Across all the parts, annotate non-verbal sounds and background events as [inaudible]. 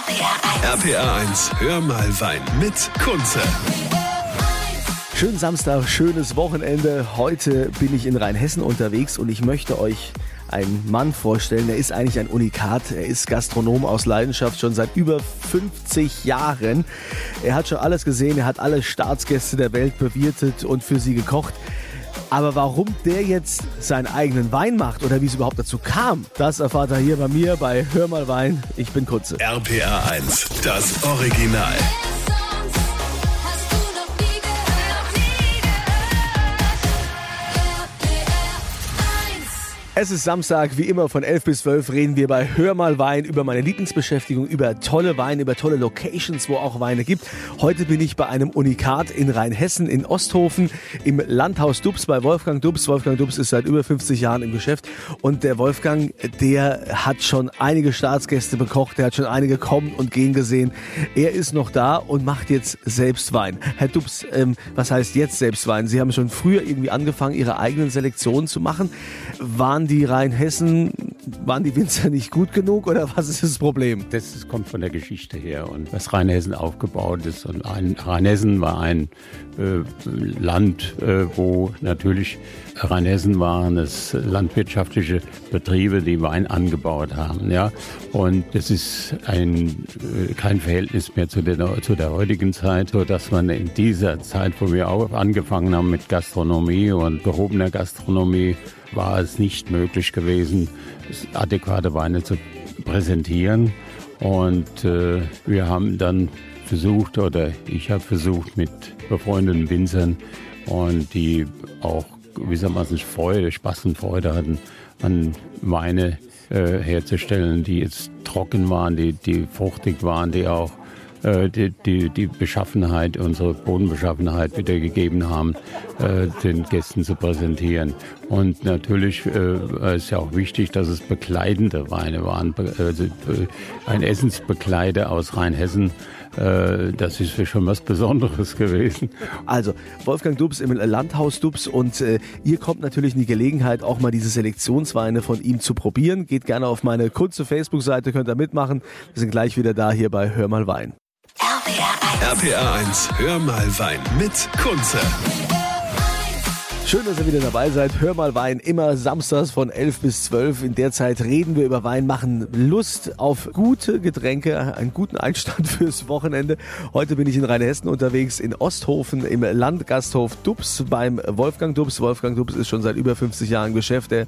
RPR 1, hör mal Wein mit Kunze. Schönen Samstag, schönes Wochenende. Heute bin ich in Rheinhessen unterwegs und ich möchte euch einen Mann vorstellen. Er ist eigentlich ein Unikat. Er ist Gastronom aus Leidenschaft schon seit über 50 Jahren. Er hat schon alles gesehen. Er hat alle Staatsgäste der Welt bewirtet und für sie gekocht. Aber warum der jetzt seinen eigenen Wein macht oder wie es überhaupt dazu kam, das erfahrt er hier bei mir bei Hör mal Wein. Ich bin Kutze. RPR 1, das Original. Es ist Samstag, wie immer von 11 bis 12 reden wir bei Hör mal Wein über meine Lieblingsbeschäftigung, über tolle Weine, über tolle Locations, wo auch Weine gibt. Heute bin ich bei einem Unikat in Rheinhessen in Osthofen im Landhaus Dubs bei Wolfgang Dubs. Wolfgang Dubs ist seit über 50 Jahren im Geschäft und der Wolfgang, der hat schon einige Staatsgäste bekocht, der hat schon einige kommen und gehen gesehen. Er ist noch da und macht jetzt selbst Wein. Herr Dubs, ähm, was heißt jetzt selbst Wein? Sie haben schon früher irgendwie angefangen, Ihre eigenen Selektionen zu machen. Waren die Rheinhessen, waren die Winzer nicht gut genug oder was ist das Problem? Das kommt von der Geschichte her und was Rheinhessen aufgebaut ist. Und ein, Rheinhessen war ein äh, Land, äh, wo natürlich Rheinhessen waren es landwirtschaftliche Betriebe, die Wein angebaut haben. Ja? Und das ist ein, äh, kein Verhältnis mehr zu der, zu der heutigen Zeit, so dass man in dieser Zeit, wo wir auch angefangen haben mit Gastronomie und gehobener Gastronomie, war es nicht möglich gewesen, adäquate Weine zu präsentieren. Und äh, wir haben dann versucht, oder ich habe versucht, mit befreundeten Winzern und die auch gewissermaßen Freude, Spaß und Freude hatten, an Weine äh, herzustellen, die jetzt trocken waren, die, die fruchtig waren, die auch die, die, die Beschaffenheit, unsere Bodenbeschaffenheit wiedergegeben haben, äh, den Gästen zu präsentieren. Und natürlich äh, ist ja auch wichtig, dass es bekleidende Weine waren. Also, ein Essensbekleider aus Rheinhessen das ist schon was Besonderes [laughs] gewesen. Also, Wolfgang Dubs im Landhaus Dubs und äh, ihr kommt natürlich in die Gelegenheit, auch mal diese Selektionsweine von ihm zu probieren. Geht gerne auf meine kurze Facebook-Seite, könnt ihr mitmachen. Wir sind gleich wieder da hier bei Hör mal Wein. RPR 1. RPR 1, hör mal Wein mit Kunze. Schön, dass ihr wieder dabei seid. Hör mal Wein, immer samstags von 11 bis 12. In der Zeit reden wir über Wein, machen Lust auf gute Getränke, einen guten Einstand [laughs] fürs Wochenende. Heute bin ich in Rheinhessen unterwegs, in Osthofen, im Landgasthof Dubs beim Wolfgang Dubs. Wolfgang Dubs ist schon seit über 50 Jahren Geschäft. Er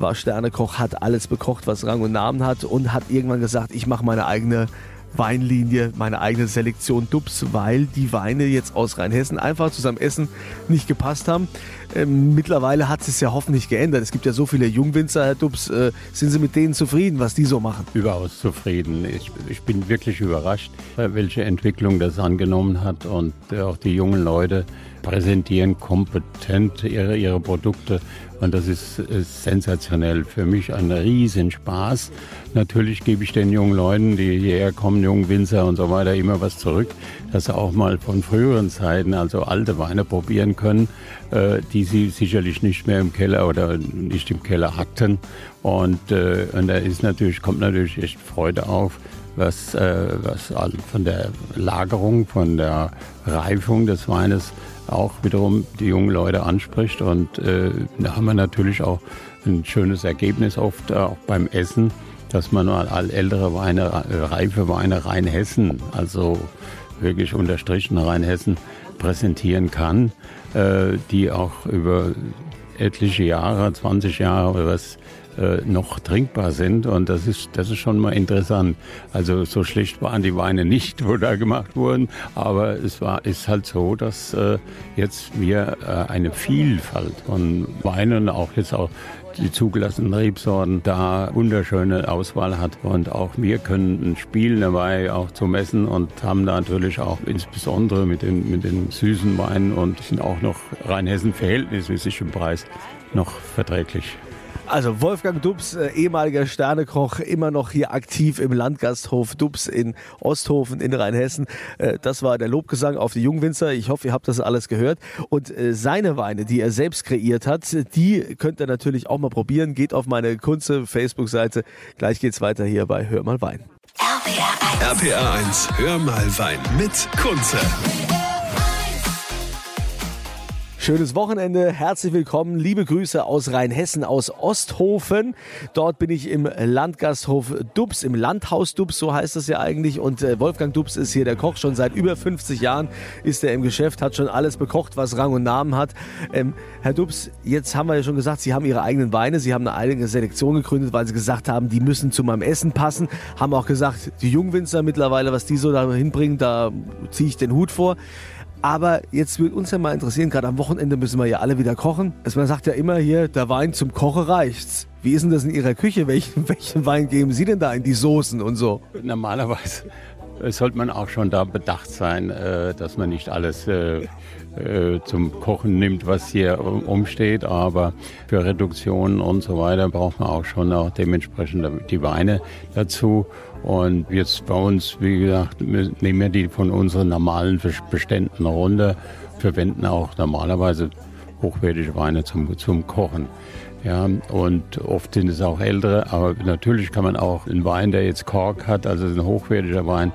war Sternekoch, hat alles bekocht, was Rang und Namen hat und hat irgendwann gesagt, ich mache meine eigene Weinlinie, meine eigene Selektion Dubs, weil die Weine jetzt aus Rheinhessen einfach zu seinem Essen nicht gepasst haben. Ähm, mittlerweile hat es ja hoffentlich geändert. Es gibt ja so viele Jungwinzer, Herr Dubs. Äh, sind Sie mit denen zufrieden, was die so machen? Überaus zufrieden. Ich, ich bin wirklich überrascht, welche Entwicklung das angenommen hat und äh, auch die jungen Leute präsentieren kompetent ihre, ihre Produkte und das ist, sensationell. Für mich ein Riesenspaß. Natürlich gebe ich den jungen Leuten, die hierher kommen, jungen Winzer und so weiter, immer was zurück, dass sie auch mal von früheren Zeiten, also alte Weine probieren können, äh, die sie sicherlich nicht mehr im Keller oder nicht im Keller hatten. Und, äh, und da ist natürlich, kommt natürlich echt Freude auf was, äh, was von der Lagerung, von der Reifung des Weines auch wiederum die jungen Leute anspricht. Und äh, da haben wir natürlich auch ein schönes Ergebnis oft äh, auch beim Essen, dass man mal all ältere Weine, äh, reife Weine Rheinhessen, also wirklich unterstrichen Rheinhessen, präsentieren kann, äh, die auch über etliche Jahre, 20 Jahre oder was äh, noch trinkbar sind. Und das ist, das ist schon mal interessant. Also so schlecht waren die Weine nicht, wo da gemacht wurden. Aber es war, ist halt so, dass äh, jetzt wir äh, eine Vielfalt von Weinen, auch jetzt auch die zugelassenen Rebsorten da wunderschöne Auswahl hat. Und auch wir können ein Spiel dabei auch zu messen und haben da natürlich auch insbesondere mit den, mit den süßen Weinen und sind auch noch Rheinhessen verhältnismäßig im Preis noch verträglich. Also Wolfgang Dubs, äh, ehemaliger Sternekoch, immer noch hier aktiv im Landgasthof Dubs in Osthofen in Rheinhessen. Äh, das war der Lobgesang auf die Jungwinzer. Ich hoffe, ihr habt das alles gehört. Und äh, seine Weine, die er selbst kreiert hat, die könnt ihr natürlich auch mal probieren. Geht auf meine Kunze Facebook-Seite. Gleich geht's weiter hier bei Hör mal Wein. RPA 1, hör mal Wein mit Kunze. Schönes Wochenende, herzlich willkommen, liebe Grüße aus Rheinhessen, aus Osthofen. Dort bin ich im Landgasthof Dubs, im Landhaus Dubs, so heißt es ja eigentlich. Und äh, Wolfgang Dubs ist hier der Koch, schon seit über 50 Jahren ist er im Geschäft, hat schon alles bekocht, was Rang und Namen hat. Ähm, Herr Dubs, jetzt haben wir ja schon gesagt, Sie haben Ihre eigenen Weine, Sie haben eine eigene Selektion gegründet, weil Sie gesagt haben, die müssen zu meinem Essen passen. Haben auch gesagt, die Jungwinzer mittlerweile, was die so da hinbringen, da ziehe ich den Hut vor. Aber jetzt würde uns ja mal interessieren, gerade am Wochenende müssen wir ja alle wieder kochen. Also man sagt ja immer hier, der Wein zum Kochen reicht's. Wie ist denn das in Ihrer Küche? Welchen, [laughs] welchen Wein geben Sie denn da in die Soßen und so? Normalerweise sollte man auch schon da bedacht sein, äh, dass man nicht alles äh, äh, zum Kochen nimmt, was hier umsteht. Aber für Reduktionen und so weiter braucht man auch schon auch dementsprechend die Weine dazu. Und jetzt bei uns, wie gesagt, nehmen wir die von unseren normalen Beständen runter, verwenden auch normalerweise hochwertige Weine zum, zum Kochen. Ja, und oft sind es auch ältere, aber natürlich kann man auch einen Wein, der jetzt Kork hat, also ein hochwertiger Wein,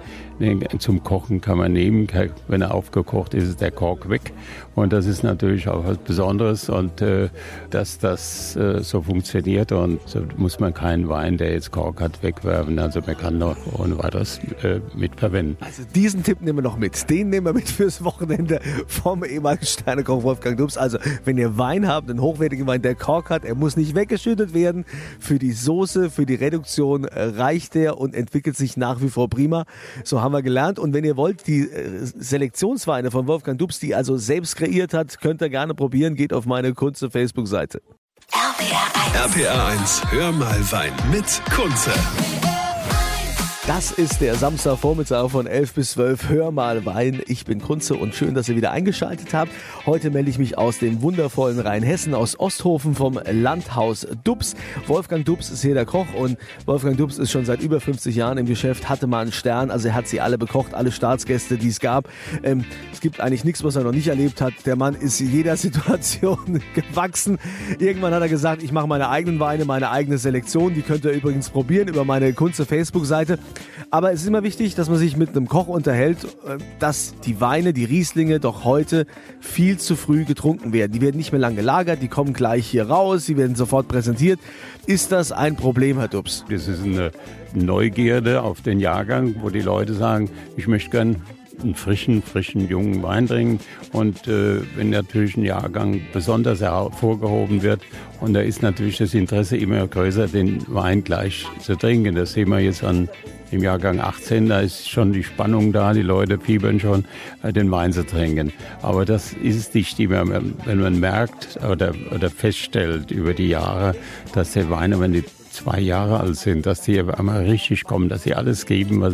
zum Kochen kann man nehmen. Wenn er aufgekocht ist, ist der Kork weg. Und das ist natürlich auch was Besonderes. Und äh, dass das äh, so funktioniert und so muss man keinen Wein, der jetzt Kork hat, wegwerfen. Also man kann noch ohne weiteres äh, mitverwenden. Also diesen Tipp nehmen wir noch mit. Den nehmen wir mit fürs Wochenende vom ehemaligen Steinekoch Wolfgang Dubs. Also wenn ihr Wein habt, einen hochwertigen Wein, der Kork hat, er muss nicht weggeschüttet werden. Für die Soße, für die Reduktion reicht er und entwickelt sich nach wie vor prima. So haben wir gelernt. Und wenn ihr wollt, die äh, Selektionsweine von Wolfgang Dubs, die also selbst kreiert hat, könnt ihr gerne probieren. Geht auf meine Kunze Facebook-Seite. RPA 1. RPA 1, hör mal Wein mit Kunze. Das ist der Samstagvormittag von 11 bis 12. Hör mal Wein. Ich bin Kunze und schön, dass ihr wieder eingeschaltet habt. Heute melde ich mich aus dem wundervollen Rheinhessen, aus Osthofen vom Landhaus Dubs. Wolfgang Dubs ist hier der Koch und Wolfgang Dubs ist schon seit über 50 Jahren im Geschäft, hatte mal einen Stern, also er hat sie alle bekocht, alle Staatsgäste, die es gab. Ähm, es gibt eigentlich nichts, was er noch nicht erlebt hat. Der Mann ist jeder [laughs] Situation gewachsen. Irgendwann hat er gesagt, ich mache meine eigenen Weine, meine eigene Selektion. Die könnt ihr übrigens probieren über meine Kunze Facebook-Seite. Aber es ist immer wichtig, dass man sich mit einem Koch unterhält, äh, dass die Weine, die Rieslinge doch heute viel zu früh getrunken werden. Die werden nicht mehr lang gelagert, die kommen gleich hier raus, sie werden sofort präsentiert. Ist das ein Problem, Herr Dubs? Das ist eine Neugierde auf den Jahrgang, wo die Leute sagen, ich möchte gern einen frischen, frischen, jungen Wein trinken. Und äh, wenn natürlich ein Jahrgang besonders hervorgehoben wird, und da ist natürlich das Interesse immer größer, den Wein gleich zu trinken. Das sehen wir jetzt an im Jahrgang 18, da ist schon die Spannung da, die Leute fiebern schon, äh, den Wein zu trinken. Aber das ist nicht immer, wenn man merkt oder, oder feststellt über die Jahre, dass der Wein, wenn die zwei Jahre alt sind, dass die einmal richtig kommen, dass sie alles geben, was,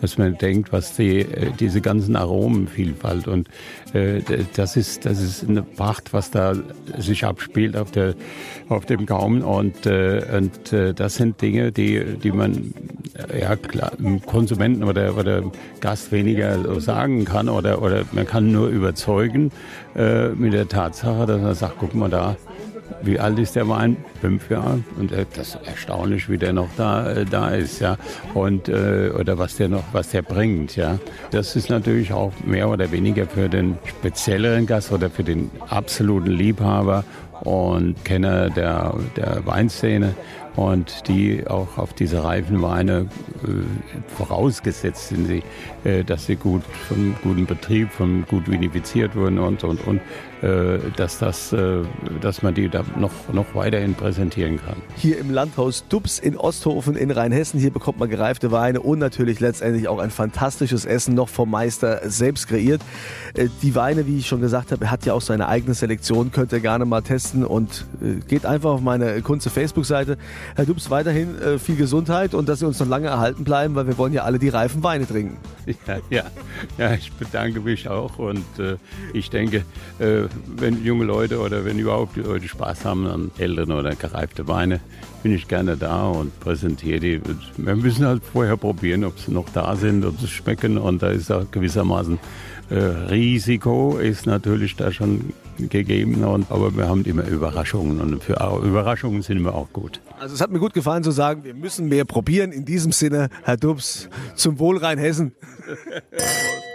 was man denkt, was die, äh, diese ganzen Aromenvielfalt. Und äh, das ist das ist eine Pracht, was da sich abspielt auf der auf dem Gaumen. Und äh, und äh, das sind Dinge, die die man äh, ja klar, Konsumenten oder oder Gast weniger sagen kann oder oder man kann nur überzeugen äh, mit der Tatsache, dass man sagt, guck mal da wie alt ist der Wein? Fünf Jahre. Und äh, das ist erstaunlich, wie der noch da, äh, da ist, ja. Und, äh, oder was der noch, was der bringt, ja. Das ist natürlich auch mehr oder weniger für den spezielleren Gast oder für den absoluten Liebhaber und Kenner der, der Weinszene und die auch auf diese reifen Weine äh, vorausgesetzt sind sie, äh, dass sie gut vom guten Betrieb, vom gut vinifiziert wurden und und und dass das, äh, dass man die da noch noch weiterhin präsentieren kann. Hier im Landhaus Dubs in Osthofen in Rheinhessen, hier bekommt man gereifte Weine und natürlich letztendlich auch ein fantastisches Essen noch vom Meister selbst kreiert. Äh, die Weine, wie ich schon gesagt habe, er hat ja auch seine eigene Selektion, könnt ihr gerne mal testen und äh, geht einfach auf meine Kunze Facebook-Seite. Herr Dubs, weiterhin äh, viel Gesundheit und dass Sie uns noch lange erhalten bleiben, weil wir wollen ja alle die reifen Weine trinken. [laughs] Ja, ja, ja ich bedanke mich auch und äh, ich denke, äh, wenn junge Leute oder wenn überhaupt die Leute Spaß haben an älteren oder gereifte Weine, bin ich gerne da und präsentiere die. Wir müssen halt vorher probieren, ob sie noch da sind, ob sie schmecken und da ist auch gewissermaßen Äh, Risiko ist natürlich da schon gegeben, und, aber wir haben immer Überraschungen und für Überraschungen sind wir auch gut. Also es hat mir gut gefallen zu sagen, wir müssen mehr probieren. In diesem Sinne, Herr Dubs, zum Wohl Rheinhessen. [laughs]